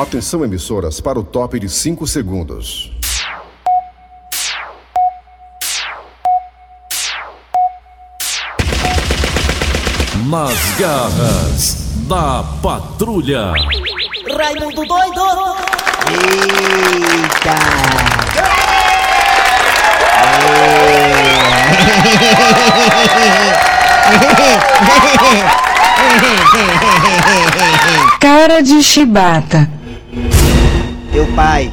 Atenção, emissoras, para o top de 5 segundos. Nas garras da patrulha. Raimundo doido! Eita! Cara de chibata. Meu pai.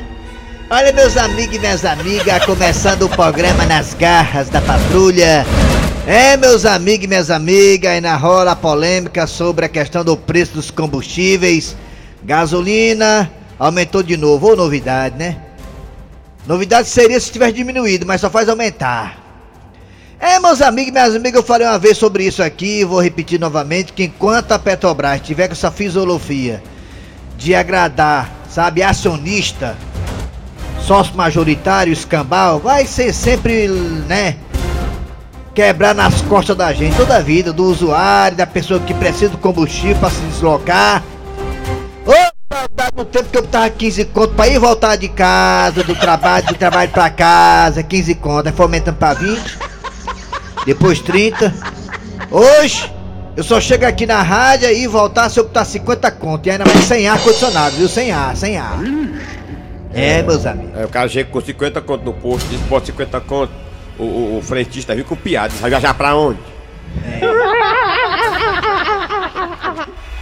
Olha, meus amigos e minhas amigas, começando o programa Nas Garras da Patrulha. É, meus amigos e minhas amigas, aí na rola a polêmica sobre a questão do preço dos combustíveis. Gasolina aumentou de novo, ou novidade, né? Novidade seria se tivesse diminuído, mas só faz aumentar. É, meus amigos e minhas amigas, eu falei uma vez sobre isso aqui, vou repetir novamente, que enquanto a Petrobras tiver com essa filosofia de agradar, sabe, acionista, sócio majoritário, escambau, vai ser sempre, né, quebrar nas costas da gente, toda a vida, do usuário, da pessoa que precisa do combustível para se deslocar. Ô, saudade do tempo que eu tava 15 conto pra ir voltar de casa, do trabalho, do trabalho pra casa, 15 conto, aí foi aumentando pra 20 depois 30. Hoje, eu só chego aqui na rádio e voltar se eu botar 50 conto. E ainda mais sem ar condicionado, viu? Sem ar, sem ar. É, meus amigos. Aí o cara chega com 50 conto no posto, diz bota 50 conto. O, o, o frentista viu com piada, vai viajar pra onde?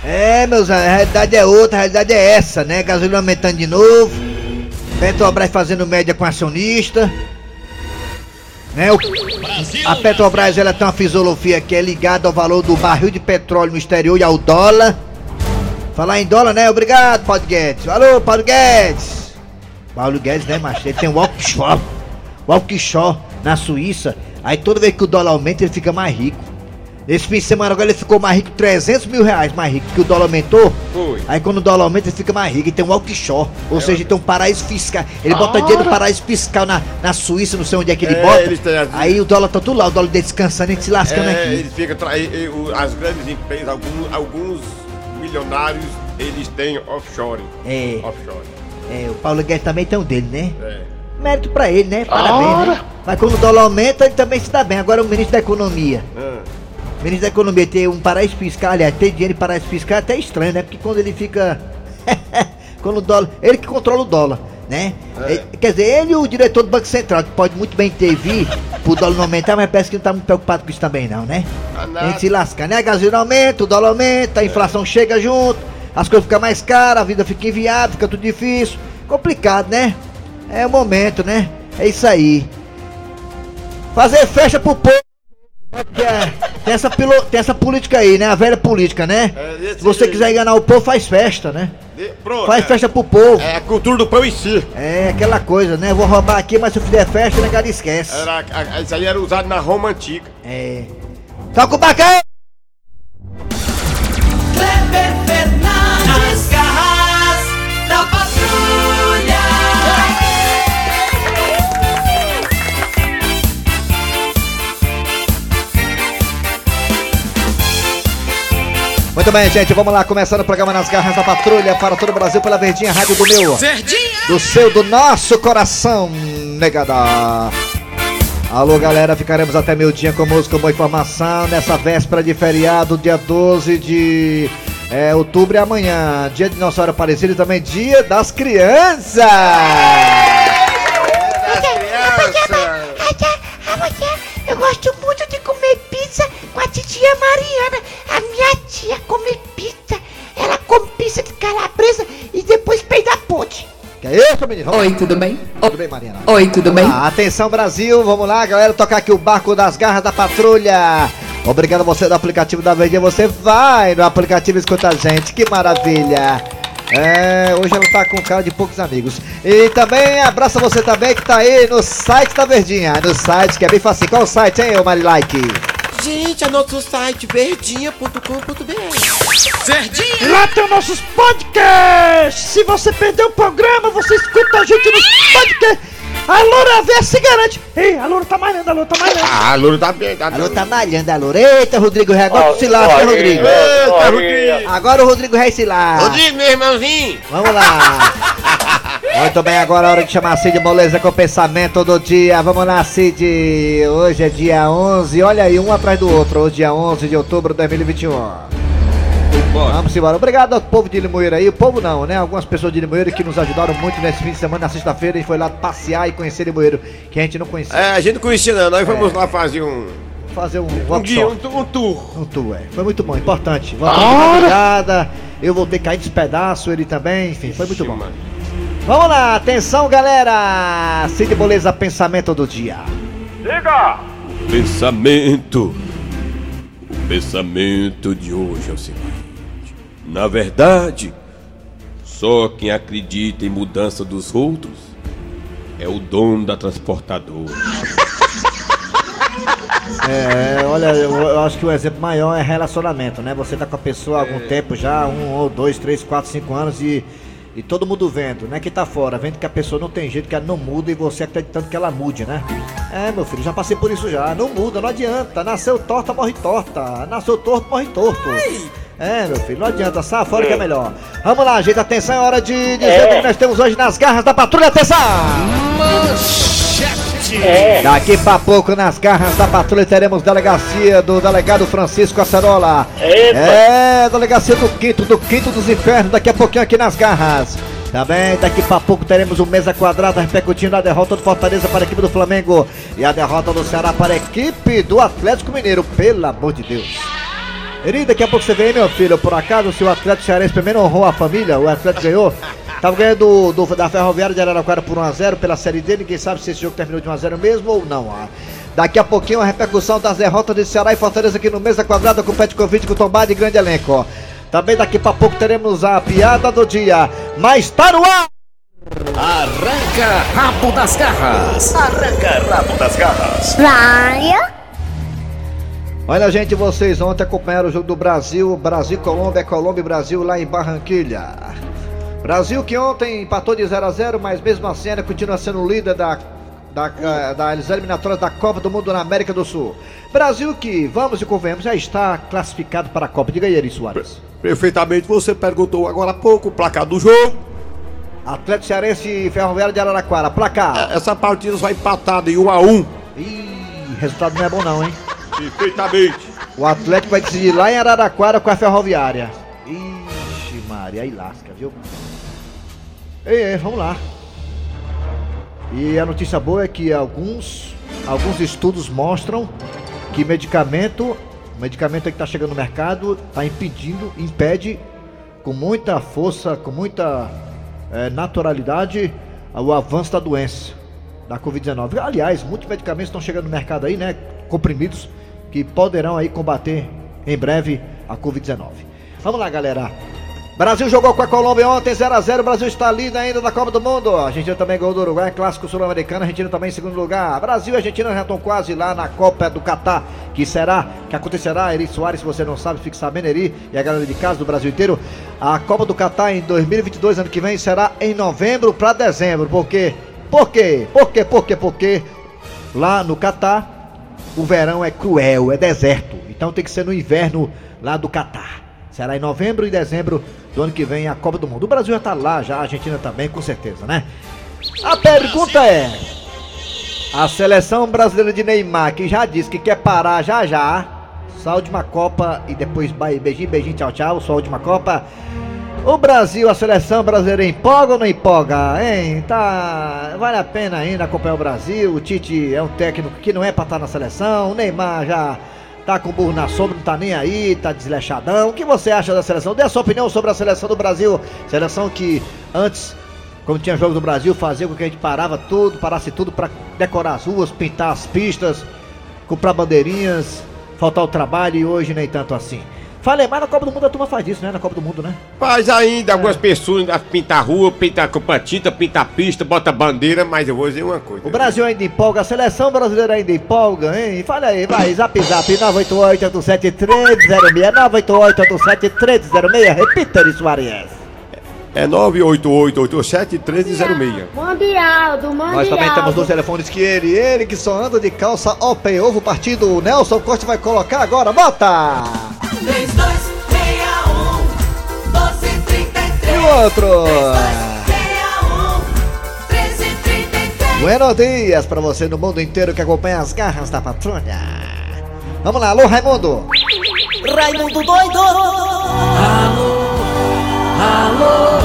É, meus amigos, a realidade é outra, a realidade é essa, né? Gasolina aumentando de novo. Petrobras fazendo média com acionista. Né? O- a Petrobras ela tem uma filosofia que é ligada ao valor do barril de petróleo no exterior e ao dólar. Falar em dólar, né? Obrigado, Paulo Guedes. Alô, Paulo Guedes. Paulo Guedes, né, macho? Ele tem um offshore. Offshore na Suíça. Aí toda vez que o dólar aumenta, ele fica mais rico. Nesse fim de semana agora ele ficou mais rico, 300 mil reais mais rico, porque o dólar aumentou. Foi. Aí quando o dólar aumenta, ele fica mais rico. E tem um offshore. Ou seja, ele tem um paraíso fiscal. Ele bota dinheiro no paraíso fiscal na, na Suíça, não sei onde é que ele É, bota. têm Aí o dólar tá tudo lá, o dólar dele descansando e se lascando É, aqui. eles ficam tra... as grandes empresas, alguns, alguns milionários, eles têm offshore. É. Offshore. É, o Paulo Guedes também tem um dele, né? É. Mérito pra ele, né? Parabéns, né? Mas quando o dólar aumenta, ele também se dá bem. Agora o ministro da Economia. Ah, ministro da Economia tem um paraíso fiscal, aliás, ter dinheiro em paraíso fiscal é até estranho, né? Porque quando ele fica. quando o dólar. Ele que controla o dólar, né? É. Quer dizer, ele e o diretor do Banco Central, que pode muito bem intervir pro dólar não aumentar, mas parece que não tá muito preocupado com isso também, não, né? Tá Tem que se lascar, né? A gasolina aumenta, o dólar aumenta, a É. inflação chega junto, as coisas ficam mais caras, a vida fica inviável, fica tudo difícil. Complicado, né? É o momento, né? É isso aí. Fazer festa pro povo. né? Porque é- tem, essa pilo- tem essa política aí, né? A velha política, né? É, Se você jeito. quiser enganar o povo, faz festa, né? de- pronto. Faz é, festa pro povo. É a cultura do pão em si. É aquela coisa, né? Vou roubar aqui, mas se eu fizer festa, o negado esquece. Era, a- isso aí era usado na Roma antiga. É. Toca o bacão! Muito bem, gente, vamos lá, começando o programa Nas Garras da Patrulha para todo o Brasil pela Verdinha Rádio do meu. Do seu, do nosso coração, negada. Alô, galera, ficaremos até meio dia com música, boa informação nessa véspera de feriado, dia 12 de é, outubro e amanhã, dia de Nossa Senhora Aparecida e também dia das crianças. Eu gosto muito de comer pizza com a titia Mariana. É isso, menino? Vamos lá. Oi, tudo bem? Tudo bem, Mariana? Oi, tudo bem? Ah, atenção Brasil, vamos lá, galera, tocar aqui o barco das garras da patrulha. Obrigado a você do aplicativo da Verdinha, você vai no aplicativo e escuta a gente, que maravilha. É, hoje ela tá com cara de poucos amigos. E também abraço a você também que tá aí no site da Verdinha, no site que é bem fácil. Qual o site, hein, ô Marilike? Gente, é nosso site verdinha.com.br. Verdinha! Lá tem os nossos podcasts. Se você perdeu o programa, você escuta a gente nos podcasts. A loura vê se garante. Ei, a loura tá malhando, a loura tá malhando. Ah, a Loura tá bem, tá Alô, tá malhando a loura. Eita, Rodrigo Ré, agora tu se lasca, hein, Rodrigo. Eita, Rodrigo. Agora o Rodrigo Ré se lasca. Rodrigo, meu irmãozinho. Vamos lá. Muito bem, agora é hora de chamar Cid Moleza com o pensamento do dia. Vamos lá, Cid. Hoje é dia 11, olha aí, um atrás do outro. Hoje é dia 11 de outubro de 2021. Vamos embora. Obrigado ao povo de Limoeiro aí. O povo não, né? Algumas pessoas de Limoeiro que nos ajudaram muito nesse fim de semana, na sexta-feira. A gente foi lá passear e conhecer Limoeiro, que a gente não conhecia. É, a gente não conhecia não, nós fomos lá fazer um, Fazer um um dia, um, um tour. Um tour, é. Foi muito bom, importante. Voltamos de madrugada. Eu voltei caindo dos pedaços, ele também. Enfim, foi muito bom. Mano. Vamos lá, atenção galera! Cid Moleza, pensamento do dia. Pensamento. O pensamento de hoje é o seguinte: na verdade, só quem acredita em mudança dos outros é o dono da transportadora. É, olha, eu, eu acho que o exemplo maior é relacionamento, né? Você tá com a pessoa há algum tempo já, um ou dois, três, quatro, cinco anos e, e todo mundo vendo, né? Que tá fora, vendo que a pessoa não tem jeito, que ela não muda e você acreditando que ela mude, né? É, meu filho, já passei por isso já. Não muda, não adianta. Nasceu torta, morre torta. Nasceu torto, morre torto. É, meu filho, não adianta, sai fora que é melhor. Vamos lá, gente, atenção, é hora de dizer o que nós temos hoje nas garras da patrulha, atenção! Daqui pra pouco, nas garras da patrulha, teremos delegacia do delegado Francisco Acerola. É, delegacia do quinto, do quinto dos infernos, daqui a pouquinho aqui nas garras. Também daqui pra pouco teremos o mesa quadrada repercutindo a derrota do Fortaleza para a equipe do Flamengo e a derrota do Ceará para a equipe do Atlético Mineiro, pelo amor de Deus. Eri, daqui a pouco você vem, meu filho. Por acaso, se o Atlético Cearense primeiro honrou a família, o Atlético ganhou. Tava ganhando do, do- da Ferroviária de Araraquara por 1x0 pela Série D. Ninguém sabe se esse jogo terminou de 1x0 mesmo ou não. ah. Daqui a pouquinho a repercussão das derrotas de Ceará e Fortaleza aqui no Mesa Quadrada com o Petkovic, com o Tombado e grande elenco. ó. Também daqui pra pouco teremos a piada do dia. Mas tá no ar! Arranca rabo das garras. Olha, gente, vocês ontem acompanharam o jogo do Brasil, Brasil Colômbia, Colômbia e Brasil lá em Barranquilha. Brasil que ontem empatou de 0 a 0, mas mesmo assim ainda continua sendo o líder da, da, eh, das eliminatórias da Copa do Mundo na América do Sul. Brasil que, vamos e convenhamos, já está classificado para a Copa. Diga aí, Eri Soares. Perfeitamente, você perguntou agora há pouco o placar do jogo. Atlético Cearense e Ferroviária de Araraquara. Placar. Essa partida vai empatada em 1 a 1 Ih, resultado não é bom não, hein? Perfeitamente. O Atlético vai decidir lá em Araraquara com a Ferroviária. Ixi, Maria, aí lasca, viu? Ei, ei, vamos lá. E a notícia boa é que alguns, alguns estudos mostram que medicamento, medicamento que está chegando no mercado, está impedindo, impede com muita força, com muita eh, naturalidade, o avanço da doença, da Covid-19. Aliás, muitos medicamentos estão chegando no mercado aí, né? Comprimidos, que poderão aí combater em breve a Covid-19. Vamos lá, galera. Brasil jogou com a Colômbia ontem, 0x0. Brasil está líder ainda da Copa do Mundo. A Argentina também ganhou do Uruguai, clássico sul-americano. A Argentina também em segundo lugar. Brasil e Argentina já estão quase lá na Copa do Catar, que será, que acontecerá. Eri Soares, se você não sabe, fique sabendo, Eri, e a galera de casa do Brasil inteiro. A Copa do Catar em 2022, ano que vem, será em novembro para dezembro. Por quê? Por quê? Por quê? Por quê? Porque lá no Catar, o verão é cruel, é deserto. Então tem que ser no inverno lá do Catar. Será em novembro e dezembro do ano que vem a Copa do Mundo. O Brasil já tá lá, já a Argentina também, com certeza, né? A pergunta é: a seleção brasileira de Neymar, que já disse que quer parar já já, só a última Copa e depois beijinho, beijinho, tchau, tchau, só a última Copa. O Brasil, a seleção brasileira empolga ou não empolga, hein? Tá, vale a pena ainda acompanhar o Brasil. O Tite é um técnico que não é pra estar na seleção. O Neymar já tá com burro na sombra, não tá nem aí, tá desleixadão. O que você acha da seleção? Dê a sua opinião sobre a seleção do Brasil. Seleção que antes, quando tinha jogo do Brasil, fazia com que a gente parava tudo, parasse tudo pra decorar as ruas, pintar as pistas, comprar bandeirinhas, faltar o trabalho e hoje nem tanto assim. Falei, mas na Copa do Mundo a turma faz isso, né? Na Copa do Mundo, né? Faz ainda, algumas pessoas ainda pintam a rua, pintam com tinta, pintam a pista, bota a bandeira, mas eu vou dizer uma coisa. O Brasil ainda empolga, a seleção brasileira ainda empolga, hein? Fala aí, vai, zap zap 988-87306, 988-87306, repita isso, Arias. É 98887-1306. Mundial, do Mundial. Nós também temos nos telefones que ele, ele que só anda de calça open ovo partido. O Nelson Costa vai colocar agora, bota! 3261 1233 E o outro? 3261 1333 Buenos dias pra você no mundo inteiro que acompanha as garras da patrulha. Vamos lá, alô Raimundo! Raimundo doido. Alô, alô,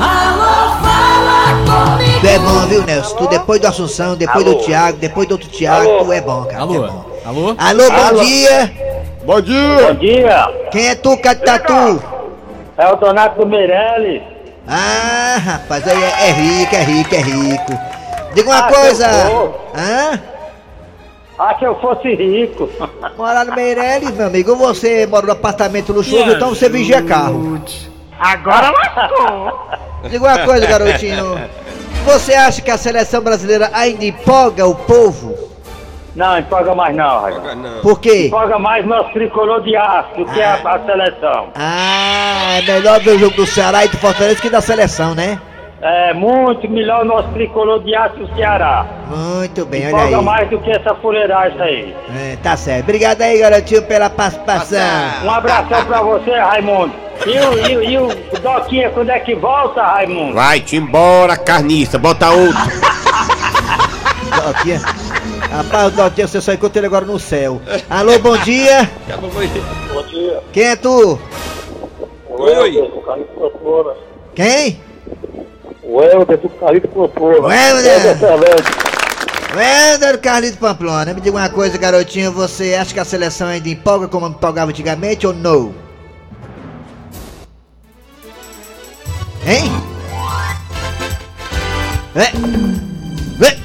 alô, fala comigo. Tu é bom, viu, Nelson? Tu depois do Assunção, depois do Thiago, depois do outro Thiago, tu é bom, cara. tu é bom. Alô? Alô, bom dia! Bom dia! Bom dia, Quem é tu, Catatu? é o Donato do Meirelles. Ah, rapaz, aí é, é rico, é rico, é rico. Diga uma Ah, coisa. Hã? Ah, que eu fosse rico. Morar no Meirelles, meu amigo, você mora no apartamento luxuoso, então você vigia carro. Agora lascou. Diga uma coisa, garotinho. Você acha que a seleção brasileira ainda empolga o povo? Não, empolga mais não, Raimundo. Por quê? Empolga mais nosso tricolor de aço do que a, a seleção. Ah, é melhor ver o jogo do Ceará e do Fortaleza que da seleção, né? É muito melhor o nosso tricolor de aço do Ceará. Muito bem, olha Empolga aí. mais do que essa fuleiragem aí. É, tá certo. Obrigado aí, garotinho, pela participação. Um abração pra você, Raimundo. E o, e, o- e o Doquinha, quando é que volta, Raimundo? Vai-te embora, carniça, bota outro. Dotinha. Rapaz, Dotinha, você só encontra ele agora no céu. Alô, bom dia. Bom dia. Quem é tu? Oi. Quem? O Helder do Calito Popô. O Helder. O Helder Carlito Pamplona. Me diga uma coisa, garotinho. Você acha que a seleção ainda empolga como empolgava antigamente ou não? Hein? É. Vê.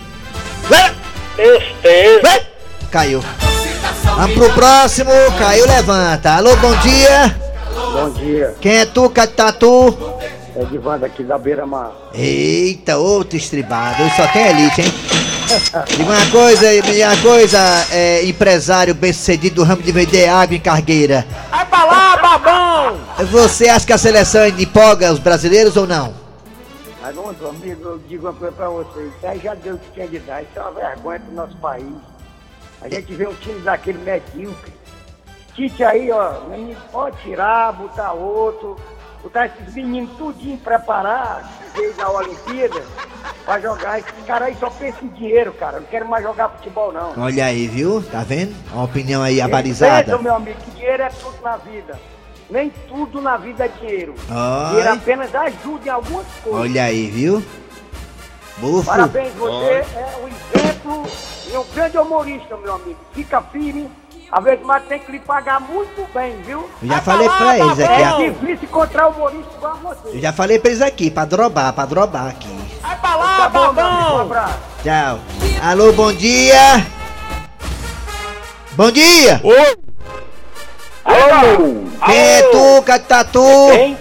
Vê. Vê. Caiu. Vamos pro próximo. Caiu, levanta. Alô, bom dia. Bom dia. Quem é tu, Catatu? É Divanda aqui da Beira Mar. Eita, outro estribado. Hoje só tem elite, hein? Diga uma coisa, uma coisa, é, empresário bem sucedido do ramo de vender água em cargueira. Você acha que a seleção ainda empolga os brasileiros ou não? Raimundo, amigo, eu digo uma coisa pra você. Isso aí já deu o que tinha de dar. Isso é uma vergonha pro nosso país. A gente vê um time daquele medíocre. Tite aí, ó, menino, pode tirar, botar outro, botar esses meninos tudinho preparar, que veio da Olimpíada, pra jogar. Esses caras aí só pensam em dinheiro, cara. Não quero mais jogar futebol, não. Olha aí, viu? Tá vendo? Uma opinião aí Pensa, abalizada. meu amigo, que dinheiro é tudo na vida. Nem tudo na vida é dinheiro. Ai. Dinheiro apenas ajuda em algumas coisas. Olha aí, viu? Bufo. Parabéns, você é um exemplo e um grande humorista, meu amigo. Fica firme. Às vezes, mas tem que lhe pagar muito bem, viu? Eu já falei pra eles aqui, É difícil encontrar humorista igual a você. Eu já falei pra eles aqui, pra drobar, pra drobar aqui. Vai pra lá, Tá bom, meu amigo. Um babão. Tchau. Alô, bom dia. Bom dia. Oi. Alô! Quem é tu, Catatu? Quem?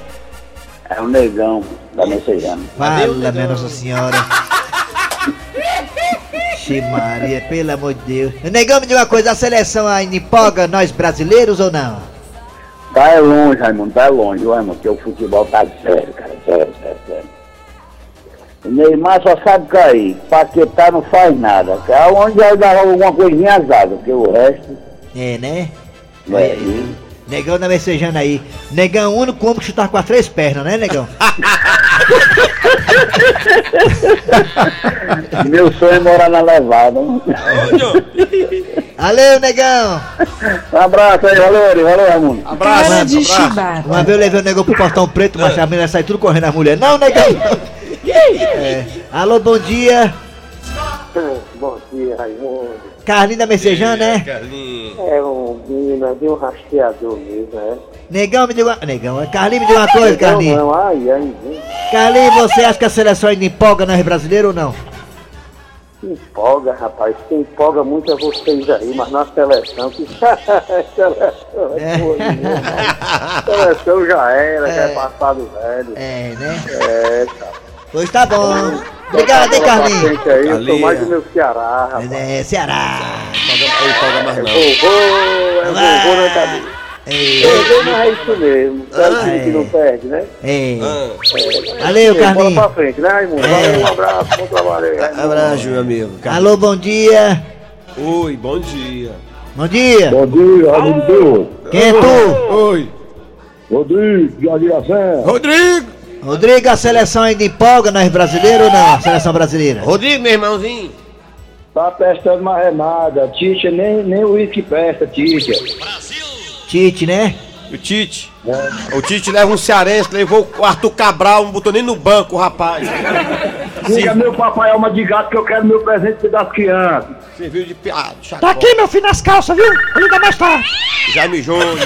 É o negão da Messejana. Fala, minha Nossa Senhora. Xe Maria, pelo amor de Deus. Negão, me diga uma coisa, a seleção ainda empolga nós brasileiros ou não? Tá é longe, Raimundo, tá é longe, viu, Raimundo, porque o futebol tá sério, cara, sério, sério, sério. O Neymar só sabe cair, Paquetá não faz nada. É onde vai dar alguma coisinha azada, porque o resto. É, né? É, e- Negão da Messejana aí. Negão, o único homem que chutar com as três pernas, né, negão? Meu sonho é morar na levada. Valeu, negão! Um abraço aí, valeu, valeu, Raimundo. Abraço, Cara de abraço. chibata. Uma vez eu levei o negão pro portão preto, mas a menina sai tudo correndo as mulheres. Não, negão! É. Alô, bom dia! Bom dia, Raimundo. Carlinho da Messejana, né? Carlinhos. É um mina de um rastreador mesmo, é? Negão, me diga uma... Negão, Carlinho, me diga uma coisa, Carlinho. Não, ai, ai? Carlinho, você acha que a seleção ainda empolga nós brasileiros ou não? Empolga, rapaz. Quem empolga muito é vocês aí, mas na seleção, que seleção é coisa, né? Seleção já era, já é passado velho. É, né? É, cara. Pois tá bom. Obrigado, hein, Carlinhos. Eu sou mais do meu Ceará, rapaz. É, Ceará. Aí paga mais É não. vovô, é vovô na cabeça. Perdeu, mas é isso mesmo. É o time que não perde, né? É. Valeu, Bola Carlinhos. pra frente, né, Raimundo? Valeu, um abraço, bom trabalho aí. Abraço, meu amigo. Alô, bom dia. Oi, bom dia. Bom dia. Bom dia, amigo Deus. Quem é tu? Oi. Rodrigo, da Serra. Rodrigo. Rodrigo, a seleção ainda empolga nós brasileiros ou não? A seleção brasileira. Rodrigo, meu irmãozinho. Tá prestando mais é nada. Ticha, nem, nem o uísque presta, Ticha. Tite, né? O Tite. O Tite leva um cearense, levou o Arthur Cabral, não botou nem no banco, rapaz. Diga meu papai alma de gato que eu quero meu presente das crianças. Serviu de piada. Tá aqui, meu filho, nas calças, viu? Ligar mais tarde. Jaime Júnior.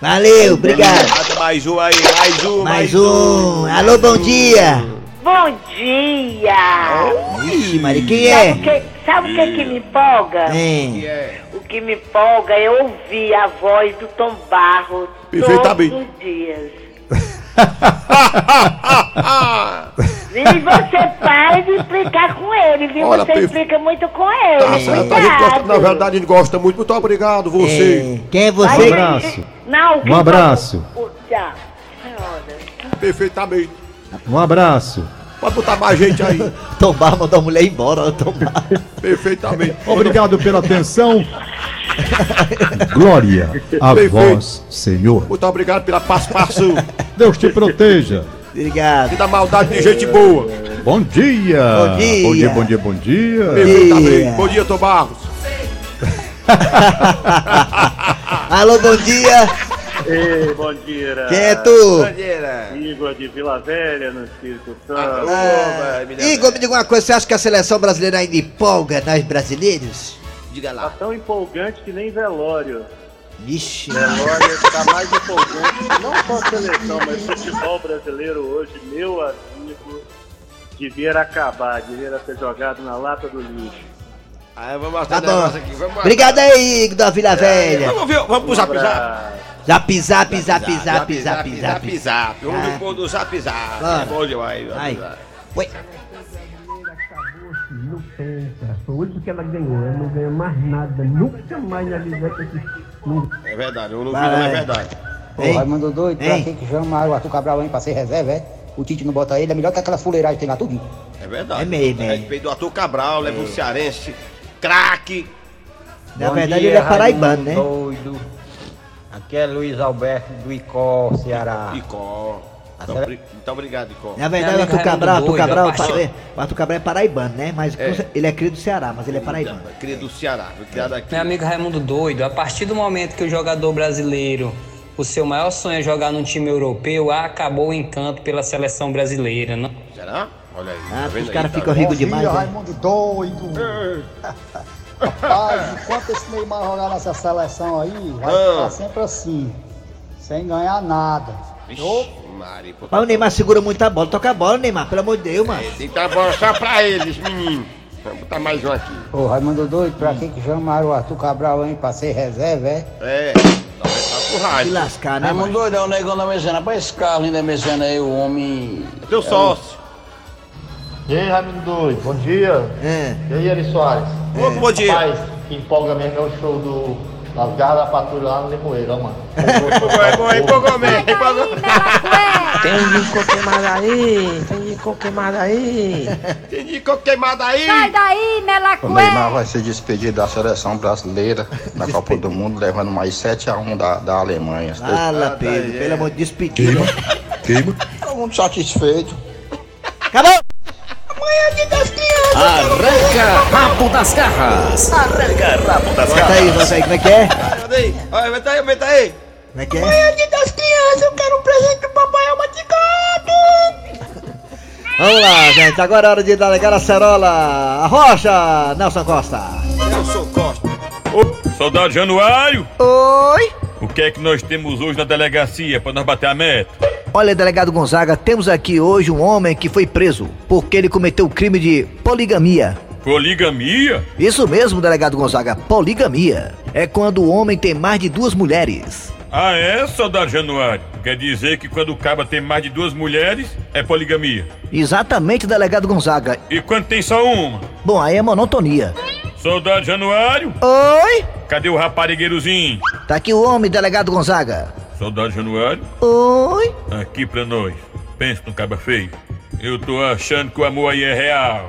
Valeu, obrigado. Mais um aí, mais um, Mais um. Alô, bom dia. Bom dia! Ixi, Maria, quem Sabe, é? o que, sabe o que que me empolga? É. O que me empolga é ouvir a voz do Tom Barros todos os dias. E você para de explicar com ele, viu? Olha, você explica muito com ele. Tá certo, a gente gosta, na verdade a gente gosta muito. Muito obrigado, você. É. Quem é você? abraço. Não, Um abraço. falou- o- Tchau. Senhora. Perfeitamente. Um abraço. Pode botar mais gente aí. Tombar, mandou a mulher embora. ó, Tombar. Perfeitamente. Obrigado pela atenção. Glória a Perfeito. vós, Senhor. Muito obrigado pela participação. Deus te proteja. Obrigado. E da maldade de gente boa. Bom dia. Bom dia. Bom dia, bom dia, bom dia. Perfeitamente. Dia. Bom dia, Tom Barros. Alô, bom dia. Ei, bom dia. Quem é tu? Igor de Vila Velha, no Espírito Santo. Ah, Igor, me diga uma coisa. Você acha que a seleção brasileira ainda empolga nós brasileiros? Diga Tá lá. tão empolgante que nem velório. Vixe. Velório tá mais empolgante. Não só a seleção, mas o futebol brasileiro hoje, meu amigo, devia acabar, devia ser jogado na lata do lixo. Aí vamos Tá bom. aqui. Vamos Obrigado aí, Igor da Vila Velha. Vamos ver, vamos pro zap zap. Zap, zap, zap, zap, zap, zap, zap. Ah. no pôr do zap zap. É bom demais. Oi. Não pensa, foi o último que ela ganhou, ela não ganha mais nada, nunca mais na vida É verdade, eu não vi, não é verdade. Ô, Hein? Raimundo doido, pra que que chama o Arthur Cabral hein, pra ser reserva, é? O Tite não bota ele, é melhor que aquela fuleiragem que tem lá tudo. É verdade. É mesmo, A é. respeito do Arthur Cabral, leva um cearense, craque. Na verdade, ele é paraibano, né? Doido. Aqui é Luiz Alberto do Icó, Ceará. Icó. Então, Muito obrigado, Icó. Na verdade, o Arthur Cabral, Arthur Cabral, é- o Arthur Cabral é paraibano, né? Mas É. ele é criado do Ceará, mas ele é paraibano. Cria do Ceará, criado aqui. Meu amigo Raimundo doido, a partir do momento que o jogador brasileiro, o seu maior sonho é jogar num time europeu, acabou o encanto pela seleção brasileira, não? Será? Olha aí. Ah, tá os caras tá ficam vendo? ricos demais. né? Raimundo doido. Rapaz, enquanto esse Neymar jogar nessa seleção aí, vai Ah. ficar sempre assim, sem ganhar nada. Vixe, Mari, pô. Mas o Neymar segura muito a bola. Toca a bola, Neymar, pelo amor de Deus, mano. Tem que dar bola só pra eles, menino. Vamos botar mais um aqui. Ô, Raimundo doido, pra que que chamaram o Arthur Cabral, hein, pra ser reserva, é? É. Tá com Se lascar, né, Raimundo doido, é o negão da mecena. Pra esse carro ainda mecena aí, o homem... Teu sócio. E aí, Raimundo Doido, bom dia. É. E aí, Ari Soares? Ô, bom dia. Rapaz, que empolga mesmo é o show do Las Garras da Patrulha lá no Limoeiro, ó, mano. Empolgou, mesmo. empolgou. Tem de coco queimado aí, tem de coco queimado aí. Tem de coco queimado aí. Sai daí, O Melacué! Neymar vai se despedir da seleção brasileira na Copa do Mundo, levando mais 7x1 da, da Alemanha. Fala, Pedro, pelo amor de despedida. Queima. Todo mundo satisfeito. Acabou! Amanhã das crianças! Arranca rabo das garras. Arranca rabo das Bota aí, bota aí, como é que é? Olha aí, aumenta aí, aumenta aí. Como é que é? Amanhã dia das crianças, eu quero um presente do papai alma de gato! Vamos lá, gente. Agora é hora de dar a cerola. A rocha, Nelson Costa. Nelson Costa. Ô, soldado Januário, Oi. o que é que nós temos hoje na delegacia pra nós bater a meta? Olha, delegado Gonzaga, temos aqui hoje um homem que foi preso porque ele cometeu o crime de poligamia. Poligamia? Isso mesmo, delegado Gonzaga, poligamia. É quando o homem tem mais de duas mulheres. Ah, é, soldado Januário? Quer dizer que quando o caba tem mais de duas mulheres, é poligamia. Exatamente, delegado Gonzaga. E quando tem só uma? Bom, aí é monotonia. Soldado Januário, Oi? cadê o raparigueirozinho? Tá aqui o homem, delegado Gonzaga. Soldado Januário, Oi? aqui pra nós. Pensa no caba feio. Eu tô achando que o amor aí é real.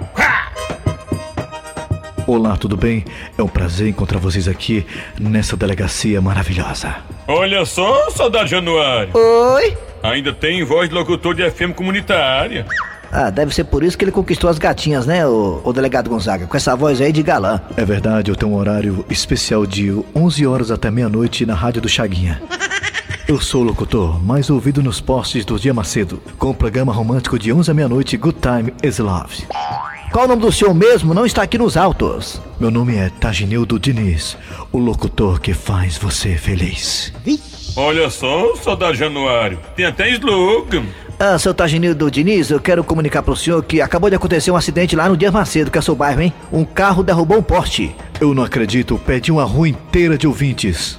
Olá, tudo bem? É um prazer encontrar vocês aqui nessa delegacia maravilhosa. Olha só, soldado Januário. Oi? Ainda tem voz de locutor de FM comunitária. Ah, deve ser por isso que ele conquistou as gatinhas, né, o, o delegado Gonzaga? Com essa voz aí de galã. É verdade, eu tenho um horário especial de 11 horas até meia-noite na rádio do Chaguinha. Eu sou o locutor mais ouvido nos postes do Dia Macedo, com o programa romântico de 11 à meia-noite Good Time is Love. Qual o nome do senhor mesmo? Não está aqui nos autos. Meu nome é Taginildo Diniz, o locutor que faz você feliz. Olha só, soldado Januário. Tem até slogan. Ah, seu Taginildo Diniz, eu quero comunicar pro senhor que acabou de acontecer um acidente lá no Dia Macedo, que é seu bairro, hein? Um carro derrubou um poste. Eu não acredito, perdi uma rua inteira de ouvintes.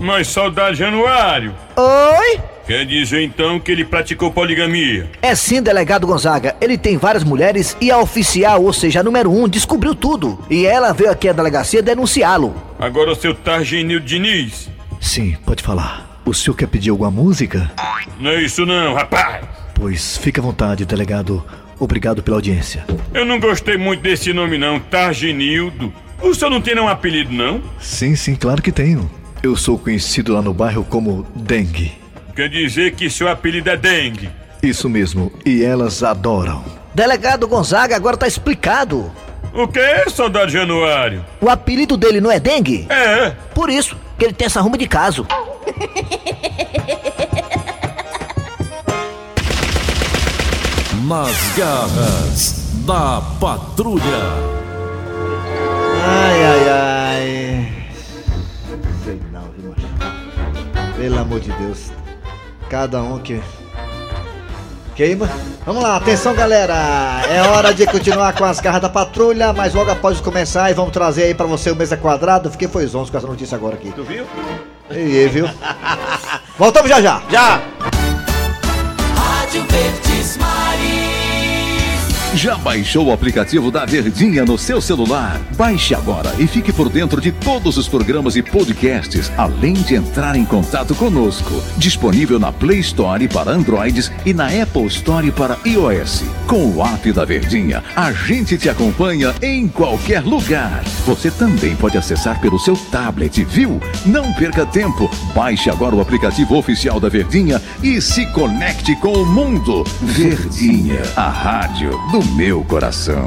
Mas soldado Januário. Oi? Quer dizer então que ele praticou poligamia? É sim, delegado Gonzaga. Ele tem várias mulheres e a oficial, ou seja, a número um, descobriu tudo. E ela veio aqui à delegacia denunciá-lo. Agora o seu Targinil Diniz. Sim, pode falar. O senhor quer pedir alguma música? Não é isso não, rapaz. Pois fique à vontade, delegado. Obrigado pela audiência. Eu não gostei muito desse nome não, Targinildo. O senhor não tem nenhum apelido não? Sim, sim, claro que tenho. Eu sou conhecido lá no bairro como Dengue. Quer dizer que seu apelido é dengue. Isso mesmo, e elas adoram. Delegado Gonzaga, agora tá explicado. O que, soldado Januário? O apelido dele não é dengue? É. Por isso que ele tem essa ruma de caso. Nas garras da patrulha. Pelo amor de Deus. Cada um que. Queima. Vamos lá, atenção galera. É hora de continuar com as garras da patrulha, mas logo após começar e vamos trazer aí pra você o mesa quadrado. Fiquei foi zonzo com essa notícia agora aqui. Tu viu? E aí, viu? Voltamos já já. Já! Rádio Verdes Maris. Já baixou o aplicativo da Verdinha no seu celular? Baixe agora e fique por dentro de todos os programas e podcasts, além de entrar em contato conosco. Disponível na Play Store para Androids e na Apple Store para iOS. Com o app da Verdinha, a gente te acompanha em qualquer lugar. Você também pode acessar pelo seu tablet, viu? Não perca tempo. Baixe agora o aplicativo oficial da Verdinha e se conecte com o mundo. Verdinha, a rádio do meu coração.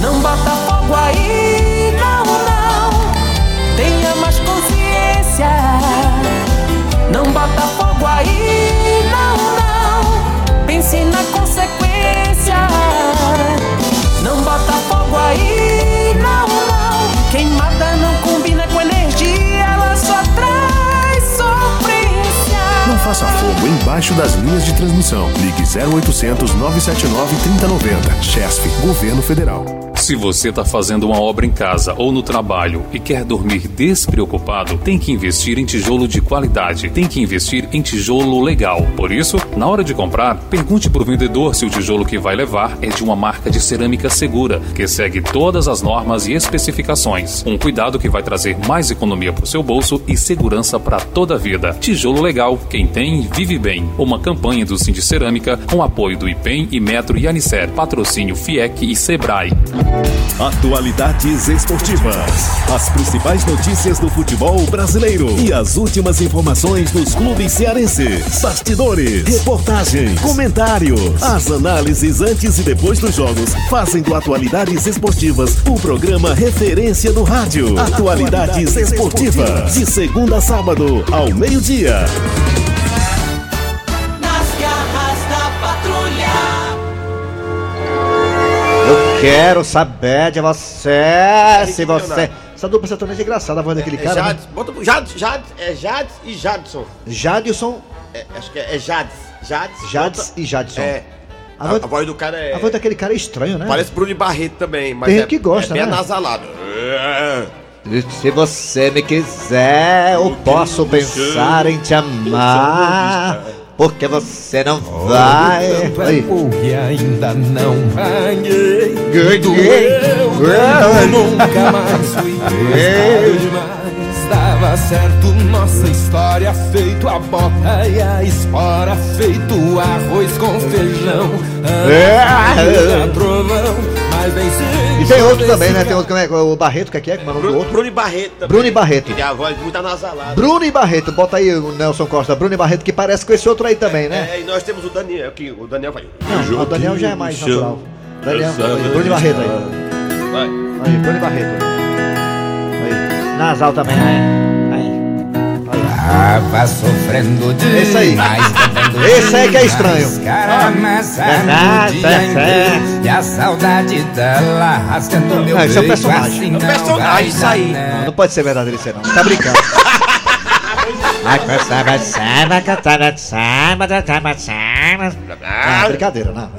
Não bota fogo aí, não, não. Tenha mais consciência. Não bota fogo aí, não, não. Pense na consequência. Não bota fogo aí, não, não. Queimada não combina com energia, ela só traz sofrência. Não faça fogo embaixo das linhas de transmissão. Ligue 0800 979 3090. Chesf, Governo Federal. Se você está fazendo uma obra em casa ou no trabalho e quer dormir despreocupado, tem que investir em tijolo de qualidade, tem que investir em tijolo legal. Por isso, na hora de comprar, pergunte para o vendedor se o tijolo que vai levar é de uma marca de cerâmica segura, que segue todas as normas e especificações. Um cuidado que vai trazer mais economia para o seu bolso e segurança para toda a vida. Tijolo legal, quem tem, vive bem. Uma campanha do Cindy Cerâmica com apoio do IPEM e Metro e Anicer, patrocínio FIEC e Sebrae. Atualidades esportivas. As principais notícias do futebol brasileiro e as últimas informações dos clubes cearenses. Bastidores, reportagem, comentários. As análises antes e depois dos jogos fazem do Atualidades Esportivas o programa referência do rádio. Atualidades Esportivas. De segunda a sábado, ao meio-dia. Quero saber de você, se você... Essa dupla sertaneja é engraçada, a voz daquele É cara, né? Jades, bota pro Jades, Jades, é Jades e Jadson. Jadson, É, acho que é, é Jades. Jades. Jades bota- e Jadson. É. A A, voz- a voz do cara é. A voz daquele cara é estranho, né? Parece Bruno Barreto também, mas Tem é, que gosta, é né? anasalado. É. Se você me quiser, eu posso pensar em te amar. Porque você não vai. Porque ainda não ganhei. Ganhei. Eu nunca mais fui demais. Dava certo nossa história, feito a bota e a espora, feito arroz com feijão. É. Trovão, E tem outro também, né? Tem outro, como é? O Barreto, que é que é? Como é o nome do Bruno, outro? Bruno e Barreto também. Bruno e Barreto. Que tem a voz muito anasalada. Bruno e Barreto, bota aí o Nelson Costa, Bruno e Barreto, que parece com esse outro aí também, né? É, e nós temos o Daniel, que o Daniel vai. Não, o Daniel já é mais Chão. natural. Daniel, Bruno e Barreto aí. Vai. Aí, Bruno e Barreto. Aí. Nasal também, aí. Tava sofrendo Esse aí. Esse aí que é estranho. Cara o dia é, inteiro, E a saudade dela rasgando meu Não, isso é peito, personagem. assim É não personagem, isso aí. dar, Não, não pode ser verdadeiro isso aí, não. Tá brincando. Ah, brincadeira, não.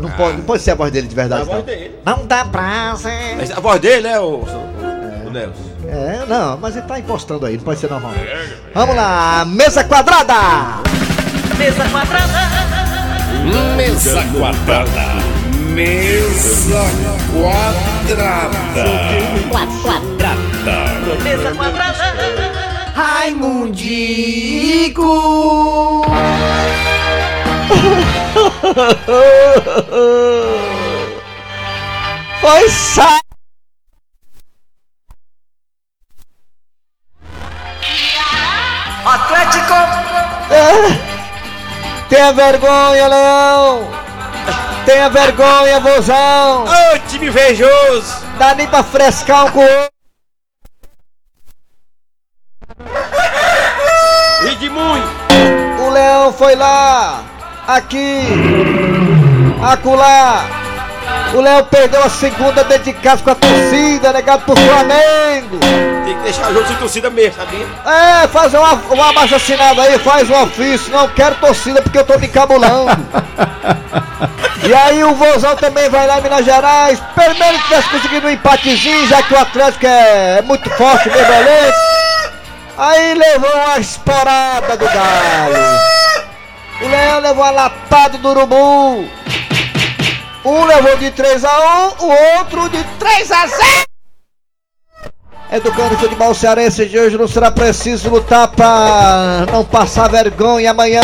Não pode, não pode ser a voz dele de verdade, A voz não. dele. Não dá pra ser. Mas A voz dele é o, o, o Nelson. É, não, mas ele tá impostando aí, não pode ser normal. Vamos lá, mesa quadrada! Mesa quadrada. Mesa quadrada. Mesa quadrada. Quadrada. Mesa quadrada. Raimundico! Foi só. Tenha vergonha, Leão! Tenha vergonha, vozão! Ô, time invejoso! Dá nem pra frescar um com o! E muito! O Leão foi lá, aqui, acolá. O Leão perdeu a segunda dentro de casa com a torcida, negado pro Flamengo. Tem que deixar o jogo sem torcida mesmo, sabia? É, faz uma, uma abaixo assinado aí, faz um ofício. Não quero torcida porque eu tô me cabulando. e aí o Vozão também vai lá em Minas Gerais. Pelo menos tivesse conseguido um empatezinho, já que o Atlético é, é muito forte mesmo elenco. Aí levou uma esporada do Galo. O Leão levou uma lapada do Urubu. Um levou de 3 a 1, o outro de 3 a 0. Educando o futebol cearense de hoje não será preciso lutar pra não passar vergonha amanhã.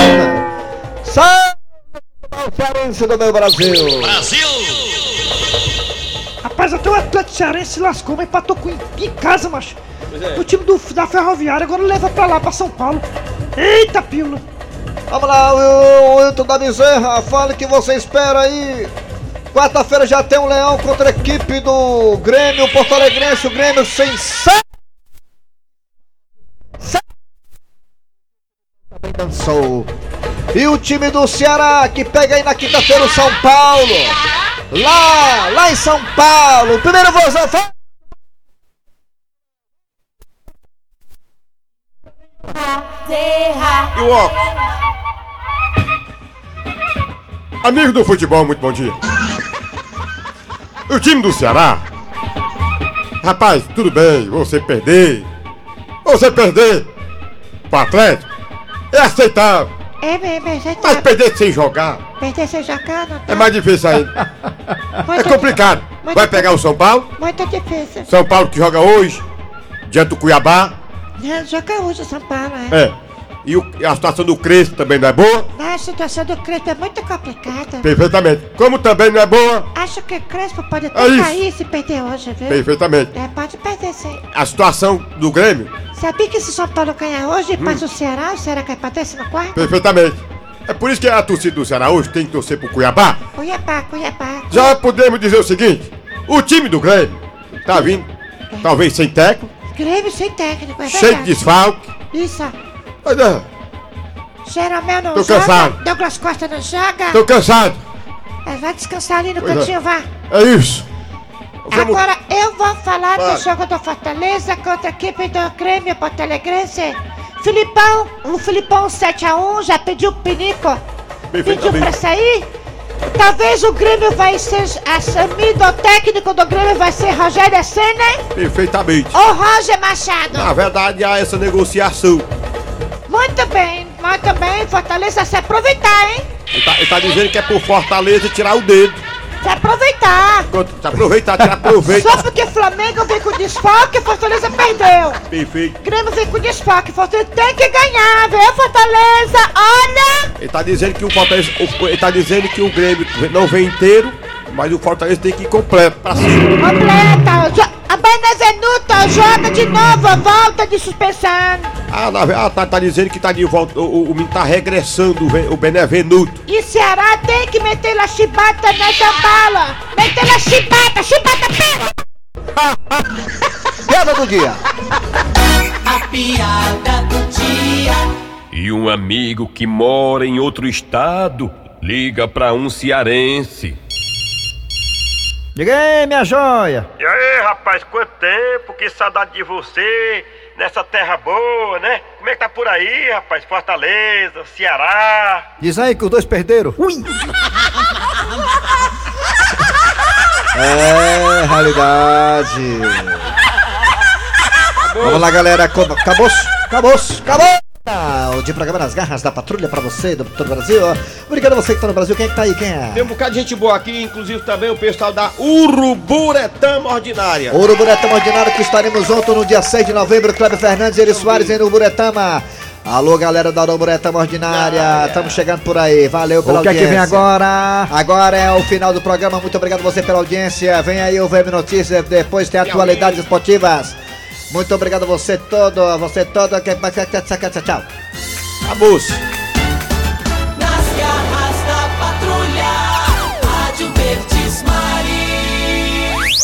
Sai! Futebol cearense do meu Brasil. Brasil! Rapaz, até o Atlético Cearense se lascou, mas empatou com em casa, macho. é. O time do, da Ferroviária agora leva pra lá, pra São Paulo. Eita, pílula. Vamos lá, o Wilton da Bezerra, fale o que você espera aí. Quarta-feira já tem um leão contra a equipe do Grêmio, Porto Alegrense, o Grêmio sem. Também dançou. E o time do Ceará que pega aí na quinta-feira o São Paulo. Lá, lá em São Paulo. Primeiro vozão. E o? Amigo do futebol, muito bom dia. O time do Ceará. Rapaz, tudo bem, você perder. Você perder pro Atlético é aceitável. É mesmo, é já Mas perder sem jogar Perder seu jacana. é mais difícil ainda. É complicado. Vai pegar o São Paulo, Muito difícil. São Paulo que joga hoje, diante do Cuiabá. É, joga hoje São Paulo, é. É. E o- a situação do Crespo também não é boa? A situação do Crespo é muito complicada. Perfeitamente. Como também não é boa? Acho que o Crespo pode É até isso. cair se perder hoje, viu? Perfeitamente. É, pode perder sim. A situação do Grêmio? Sabia que se São Paulo ganhar hoje e Hum. passa o Ceará, o Ceará cai pra décima quarta? Perfeitamente. É por isso que a torcida do Ceará hoje tem que torcer pro Cuiabá. Cuiabá, Cuiabá. Já podemos dizer o seguinte: o time do Grêmio tá vindo, talvez sem técnico, Grêmio sem técnico, é cheio de verdade. desfalque. Isso. Mas, é, Jeromel não Tô joga. cansado. Douglas Costa não joga. tô cansado. É, vai descansar ali no Pois é. cantinho, vá. É isso. Vamos- Agora eu vou falar do jogo do Fortaleza contra a equipe do Grêmio Porto Alegrense. Filipão, o Filipão 7x1 já pediu o pinico. Pediu pra sair. Talvez o Grêmio vai ser assumido, o técnico do Grêmio vai ser Rogério Senna Perfeitamente. ou Roger Machado. Na verdade, há essa negociação. Muito bem, muito bem, Fortaleza se aproveitar, hein? Ele tá, ele tá dizendo que é por Fortaleza tirar o dedo. Se aproveitar. Se aproveitar, tirar proveito. Só porque Flamengo vem com desfalque, Fortaleza perdeu. Perfeito. Grêmio vem com desfalque, Fortaleza tem que ganhar, viu, Fortaleza? Olha! Ele tá dizendo que o Fortaleza. Ele tá dizendo que o Grêmio não vem inteiro, mas o Fortaleza tem que ir completo pra cima. Completa! A Benevenuto joga de novo, volta de suspensão. Ah, na, ah tá, tá dizendo que tá de volta. O, o, menino tá regressando, o, Ve- o Benevenuto. E Ceará tem que meter a chibata nessa bala. Meter a chibata, chibata pega! Piada do dia. A piada do dia. E um amigo que mora em outro estado liga pra um cearense. Diga aí, minha joia. E aí, rapaz, quanto tempo, que saudade de você, nessa terra boa, né? Como é que tá por aí, rapaz? Fortaleza, Ceará. Diz aí que os dois perderam. Ui! É, realidade. Vamos lá, galera. Acabou, acabou, acabou, de programa nas garras da patrulha pra você, do Brasil. Obrigado a você que tá no Brasil. Quem é que tá aí? Quem é? Tem um bocado de gente boa aqui, inclusive também o pessoal da Uruburetama Ordinária. Uruburetama Ordinário que estaremos ontem no dia 6 de novembro. Cleber Fernandes e Eri Soares em Uruburetama. Alô, galera da Uruburetama Ordinária. Estamos chegando por aí. Valeu pela O que é que audiência. vem agora? Agora é o final do programa. Muito obrigado você pela audiência. Vem aí o VM Notícias. Depois tem atualidades esportivas. Muito obrigado a você todo, a você todo. Tchau. Acabou-se.